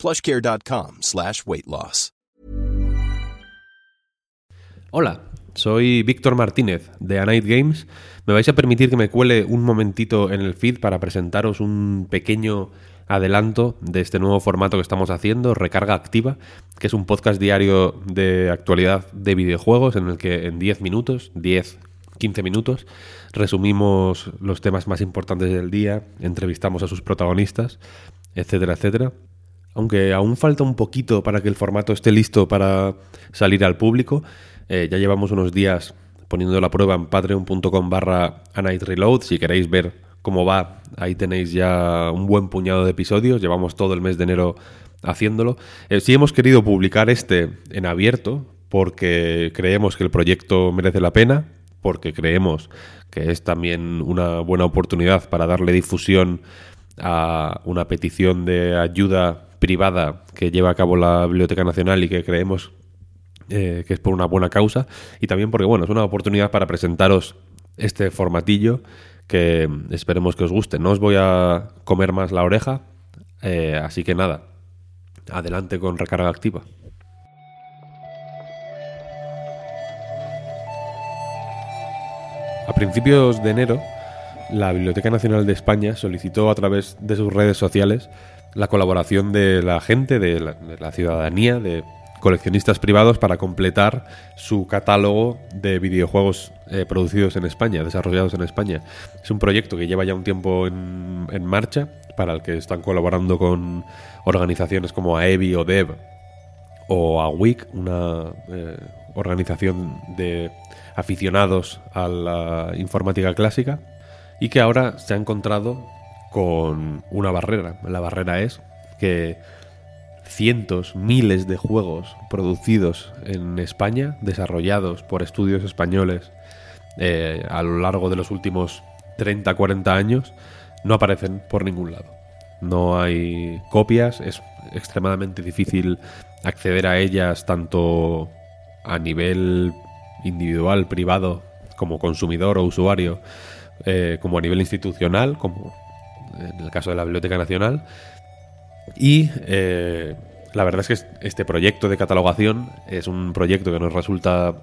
plushcare.com slash weight loss. Hola, soy Víctor Martínez de A Games. Me vais a permitir que me cuele un momentito en el feed para presentaros un pequeño adelanto de este nuevo formato que estamos haciendo, Recarga Activa, que es un podcast diario de actualidad de videojuegos en el que en 10 minutos, 10, 15 minutos, resumimos los temas más importantes del día, entrevistamos a sus protagonistas, etcétera, etcétera. Aunque aún falta un poquito para que el formato esté listo para salir al público, eh, ya llevamos unos días poniendo la prueba en patreon.com barra reload si queréis ver cómo va. Ahí tenéis ya un buen puñado de episodios. Llevamos todo el mes de enero haciéndolo. Eh, sí hemos querido publicar este en abierto porque creemos que el proyecto merece la pena, porque creemos que es también una buena oportunidad para darle difusión a una petición de ayuda privada que lleva a cabo la Biblioteca Nacional y que creemos eh, que es por una buena causa y también porque bueno es una oportunidad para presentaros este formatillo que esperemos que os guste. No os voy a comer más la oreja, eh, así que nada, adelante con recarga activa. A principios de enero, la Biblioteca Nacional de España solicitó a través de sus redes sociales la colaboración de la gente, de la, ciudadanía, de coleccionistas privados para completar su catálogo de videojuegos eh, producidos en España, desarrollados en España. Es un proyecto que lleva ya un tiempo en, marcha, para el que están colaborando con organizaciones como AEBI o DEV o AWIC, una eh, organización de aficionados a la informática clásica, y que ahora se ha encontrado con una barrera. La barrera es que cientos, miles de juegos producidos en España, desarrollados por estudios españoles eh, a lo largo de los últimos 30, 40 años, no aparecen por ningún lado. No hay copias, es extremadamente difícil acceder a ellas tanto a nivel individual, privado, como consumidor o usuario, eh, como a nivel institucional, como en el caso de la Biblioteca Nacional, y eh, la verdad es que este proyecto de catalogación es un proyecto que nos resulta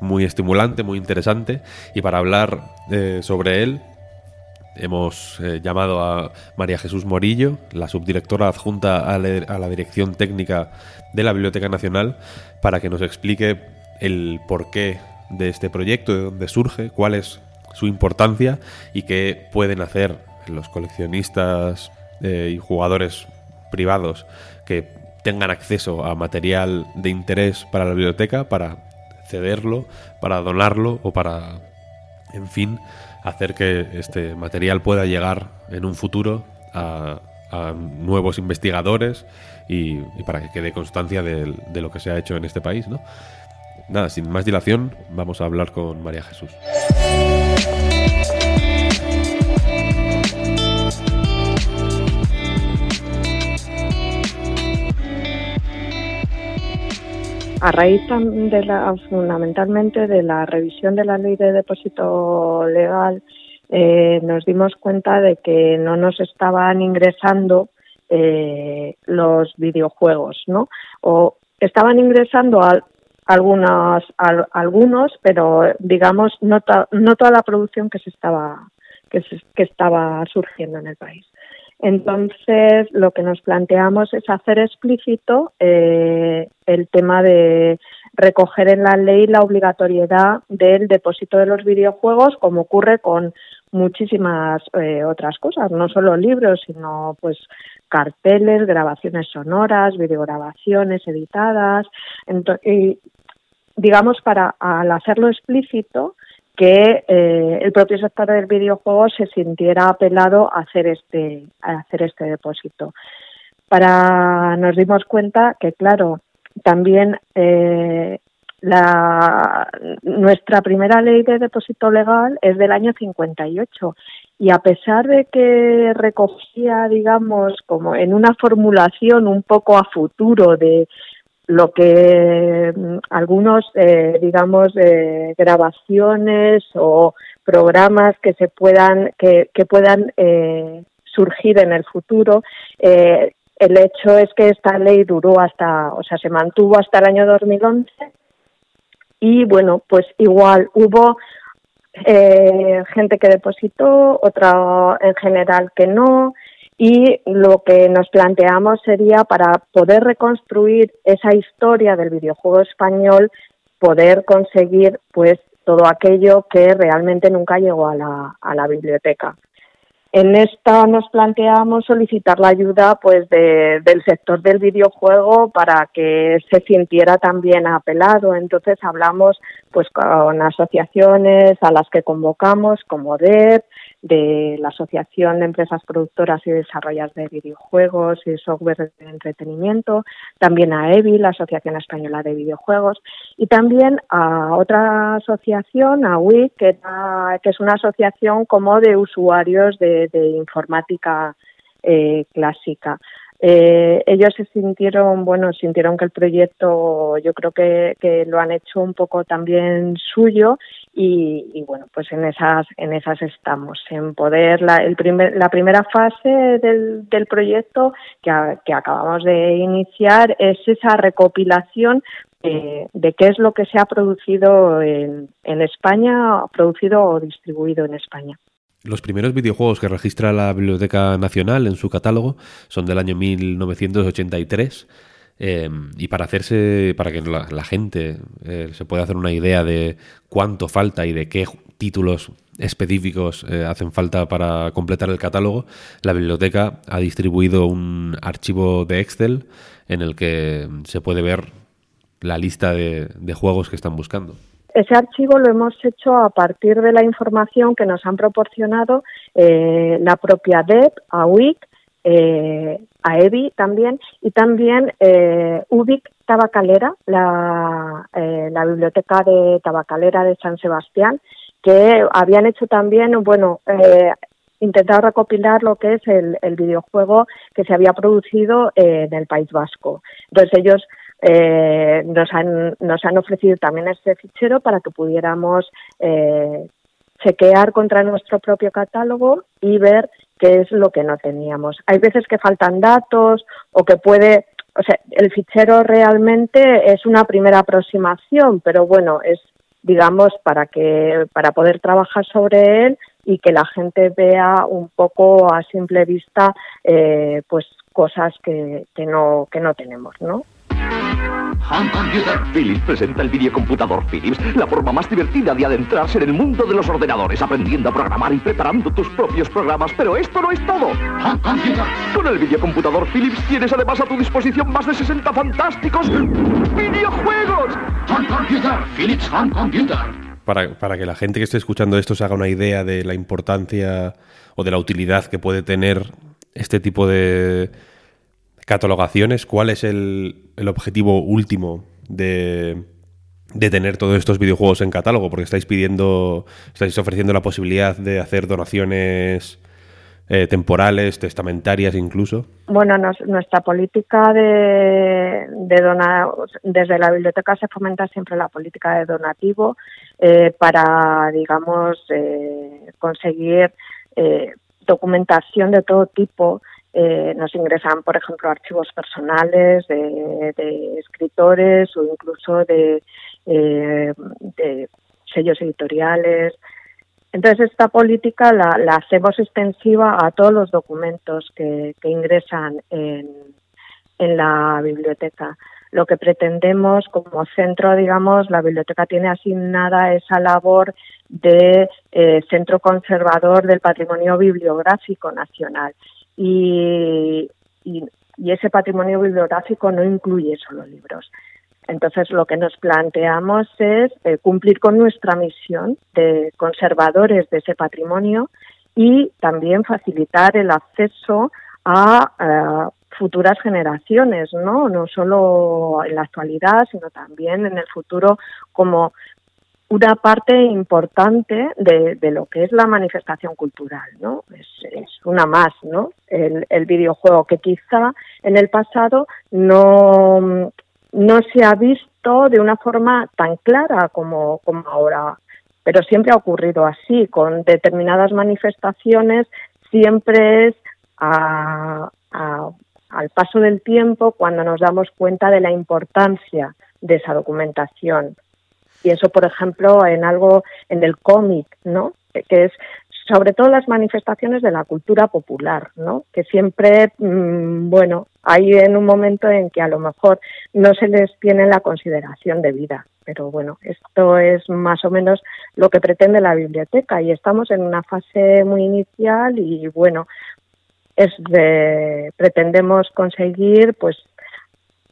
muy estimulante, muy interesante. Y para hablar eh, sobre él, hemos llamado a María Jesús Morillo, la subdirectora adjunta a, la dirección técnica de la Biblioteca Nacional, para que nos explique el porqué de este proyecto, de dónde surge, cuál es su importancia y qué pueden hacer los coleccionistas y jugadores privados que tengan acceso a material de interés para la biblioteca, para cederlo, para donarlo o para, en fin, hacer que este material pueda llegar en un futuro a, nuevos investigadores y, para que quede constancia de, de, lo que se ha hecho en este país. ¿no? Nada, sin más dilación, vamos a hablar con María Jesús. A raíz de la, fundamentalmente de la revisión de la ley de depósito legal, eh, nos dimos cuenta de que no nos estaban ingresando eh, los videojuegos, ¿no? O estaban ingresando algunos, algunos, pero digamos no, no toda la producción que se estaba que, que estaba surgiendo en el país. Entonces, lo que nos planteamos es hacer explícito eh, el tema de recoger en la ley la obligatoriedad del depósito de los videojuegos, como ocurre con muchísimas eh, otras cosas, no solo libros, sino pues carteles, grabaciones sonoras, videograbaciones editadas. y, digamos, para al hacerlo explícito, que eh, el propio sector del videojuego se sintiera apelado a hacer este a hacer este depósito. Para nos dimos cuenta que claro también eh, nuestra primera ley de depósito legal es del año 58 y a pesar de que recogía, digamos, como en una formulación un poco a futuro de lo que mm, algunos, eh, digamos, eh, grabaciones o programas que se puedan que, que puedan eh, surgir en el futuro. Eh, el hecho es que esta ley duró hasta, o sea, se mantuvo hasta el año 2011 y bueno, pues igual hubo eh, gente que depositó, otra en general que no, y lo que nos planteamos sería para poder reconstruir esa historia del videojuego español, poder conseguir pues todo aquello que realmente nunca llegó a la, biblioteca. En esta nos planteamos solicitar la ayuda pues de, del sector del videojuego para que se sintiera también apelado. Entonces hablamos pues con asociaciones a las que convocamos como DEP, de la Asociación de Empresas Productoras y Desarrolladoras de Videojuegos y Software de Entretenimiento, también a EVI, la Asociación Española de Videojuegos, y también a otra asociación, a WIC, que, que es una asociación como de usuarios de, informática eh, clásica. Eh, ellos se sintieron, bueno, sintieron que el proyecto yo creo que, lo han hecho un poco también suyo y, bueno, pues en esas, en esas estamos, en poder, la, primera fase del, proyecto que, acabamos de iniciar es esa recopilación de qué es lo que se ha producido en, en España, producido o distribuido en España. Los primeros videojuegos que registra la Biblioteca Nacional en su catálogo son del año 1983. Eh, y para hacerse, para que la, gente eh, se pueda hacer una idea de cuánto falta y de qué títulos específicos eh, hacen falta para completar el catálogo, la biblioteca ha distribuido un archivo de Excel en el que se puede ver la lista de juegos que están buscando. Ese archivo lo hemos hecho a partir de la información que nos han proporcionado eh, la propia DEP, AUIC, eh, a EBI también, y también eh, UBIC Tabacalera, la, eh, la biblioteca de Tabacalera de San Sebastián, que habían hecho también, bueno, eh, intentado recopilar lo que es el videojuego que se había producido en el País Vasco. Entonces ellos eh, nos, han, nos han ofrecido también este fichero para que pudiéramos eh, chequear contra nuestro propio catálogo y ver qué es lo que no teníamos. Hay veces que faltan datos o que puede, o sea, el fichero realmente es una primera aproximación, pero bueno, es digamos para que para poder trabajar sobre él y que la gente vea un poco a simple vista eh, pues cosas que, que no que no tenemos, ¿no? Home Computer. Philips presenta el videocomputador Philips, la forma más divertida de adentrarse en el mundo de los ordenadores, aprendiendo a programar y preparando tus propios programas. Pero esto no es todo. Home Computer. Con el videocomputador Philips tienes además a tu disposición más de 60 fantásticos videojuegos. Home Computer. Philips Home Computer. Para, para, que la gente que esté escuchando esto se haga una idea de la importancia o de la utilidad que puede tener este tipo de, catalogaciones, ¿cuál es el, el objetivo último de, de, tener todos estos videojuegos en catálogo? Porque estáis pidiendo, estáis ofreciendo la posibilidad de hacer donaciones eh, temporales, testamentarias incluso. Bueno, nos, nuestra política de, de donar, desde la biblioteca se fomenta siempre la política de donativo eh, para, digamos, eh, conseguir eh, documentación de todo tipo eh, nos ingresan, por ejemplo, archivos personales de, escritores o incluso de, eh, de, sellos editoriales. Entonces, esta política la, hacemos extensiva a todos los documentos que, que ingresan en, en la biblioteca. Lo que pretendemos como centro, digamos, la biblioteca tiene asignada esa labor de eh, centro conservador del patrimonio bibliográfico nacional y, y, y ese patrimonio bibliográfico no incluye solo libros. Entonces, lo que nos planteamos es eh, cumplir con nuestra misión de conservadores de ese patrimonio y también facilitar el acceso a eh, futuras generaciones, ¿no? No solo en la actualidad, sino también en el futuro como una parte importante de, lo que es la manifestación cultural, ¿no? Es, una más, ¿no? El, videojuego que quizá en el pasado no, no se ha visto de una forma tan clara como, como ahora, pero siempre ha ocurrido así, con determinadas manifestaciones siempre es al paso del tiempo cuando nos damos cuenta de la importancia de esa documentación. Pienso, por ejemplo, en algo en el cómic, ¿no? Que es sobre todo las manifestaciones de la cultura popular, ¿no? Que siempre, mm, bueno, hay en un momento en que a lo mejor no se les tiene la consideración de vida, pero bueno, esto es más o menos lo que pretende la biblioteca y estamos en una fase muy inicial y bueno, es de, pretendemos conseguir pues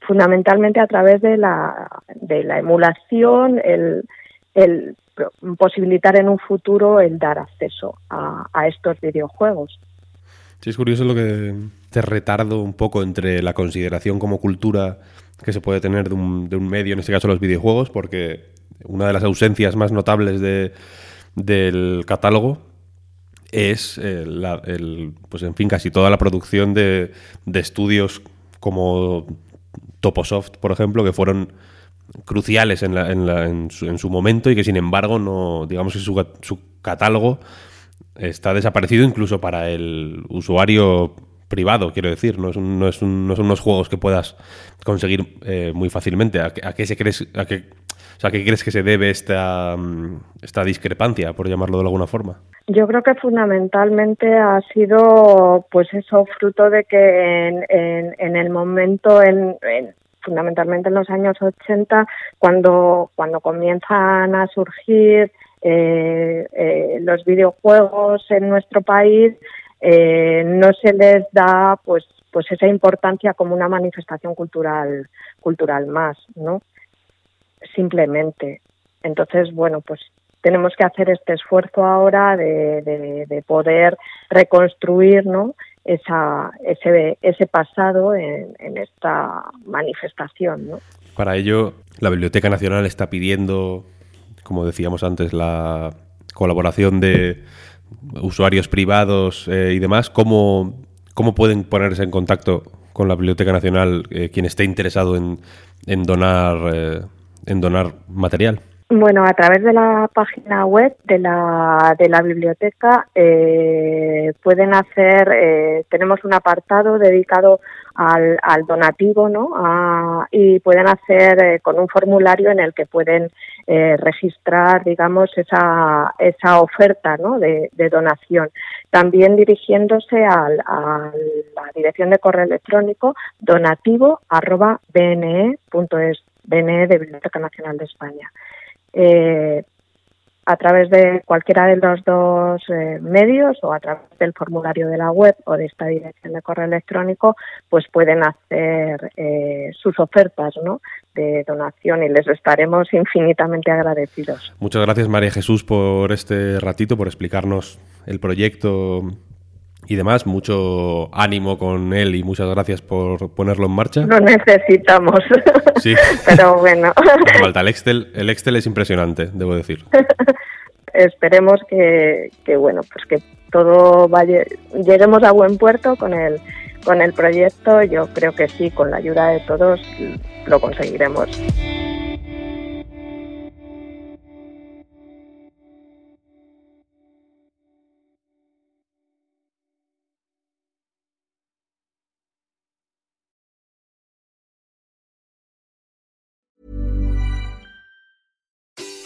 fundamentalmente a través de la, de la emulación, el, el posibilitar en un futuro el dar acceso a, estos videojuegos. Sí, es curioso lo que te retardo un poco entre la consideración como cultura que se puede tener de un, de un medio, en este caso los videojuegos, porque una de las ausencias más notables de, del catálogo es el, pues en fin, casi toda la producción de estudios como Toposoft, por ejemplo, que fueron cruciales en, la, en, la, en, su, momento y que sin embargo no, digamos que su, su catálogo está desaparecido incluso para el usuario privado, quiero decir, no, es no, es no son unos juegos que puedas conseguir eh, muy fácilmente. ¿A, qué se crees, o sea, qué crees que se debe esta, mm, esta discrepancia, por llamarlo de alguna forma? Yo creo que fundamentalmente ha sido, pues eso, fruto de que en, en, el momento, en, fundamentalmente en los años 80, cuando, cuando comienzan a surgir eh, eh, los videojuegos en nuestro país, eh, no se les da pues pues esa importancia como una manifestación cultural cultural más, ¿no? Simplemente. Entonces, bueno, pues tenemos que hacer este esfuerzo ahora de, de, poder reconstruir ¿no? Esa, ese, ese pasado en, en, esta manifestación. ¿no? Para ello, la Biblioteca Nacional está pidiendo, como decíamos antes, la colaboración de usuarios privados eh, y demás. ¿Cómo, ¿Cómo pueden ponerse en contacto con la Biblioteca Nacional eh, quien esté interesado en, en donar, eh, en donar material? Bueno, a través de la página web de la, de la biblioteca eh, pueden hacer, eh, tenemos un apartado dedicado al, al donativo, ¿no? Y pueden hacer eh, con un formulario en el que pueden eh, registrar, digamos, esa, esa oferta, ¿no? De, donación. También dirigiéndose al, a la dirección de correo electrónico donativo arroba bne.es, BNE de Biblioteca Nacional de España eh, a través de cualquiera de los dos eh, medios o a través del formulario de la web o de esta dirección de correo electrónico, pues pueden hacer eh, sus ofertas ¿no? de donación y les estaremos infinitamente agradecidos. Muchas gracias María Jesús por este ratito, por explicarnos el proyecto y demás. Mucho ánimo con él y muchas gracias por ponerlo en marcha. Lo necesitamos. Sí. Pero bueno. falta. El Excel, el Excel es impresionante, debo decir. Esperemos que, que, bueno, pues que todo vaya, lleguemos a buen puerto con el, con el proyecto. Yo creo que sí, con la ayuda de todos lo conseguiremos.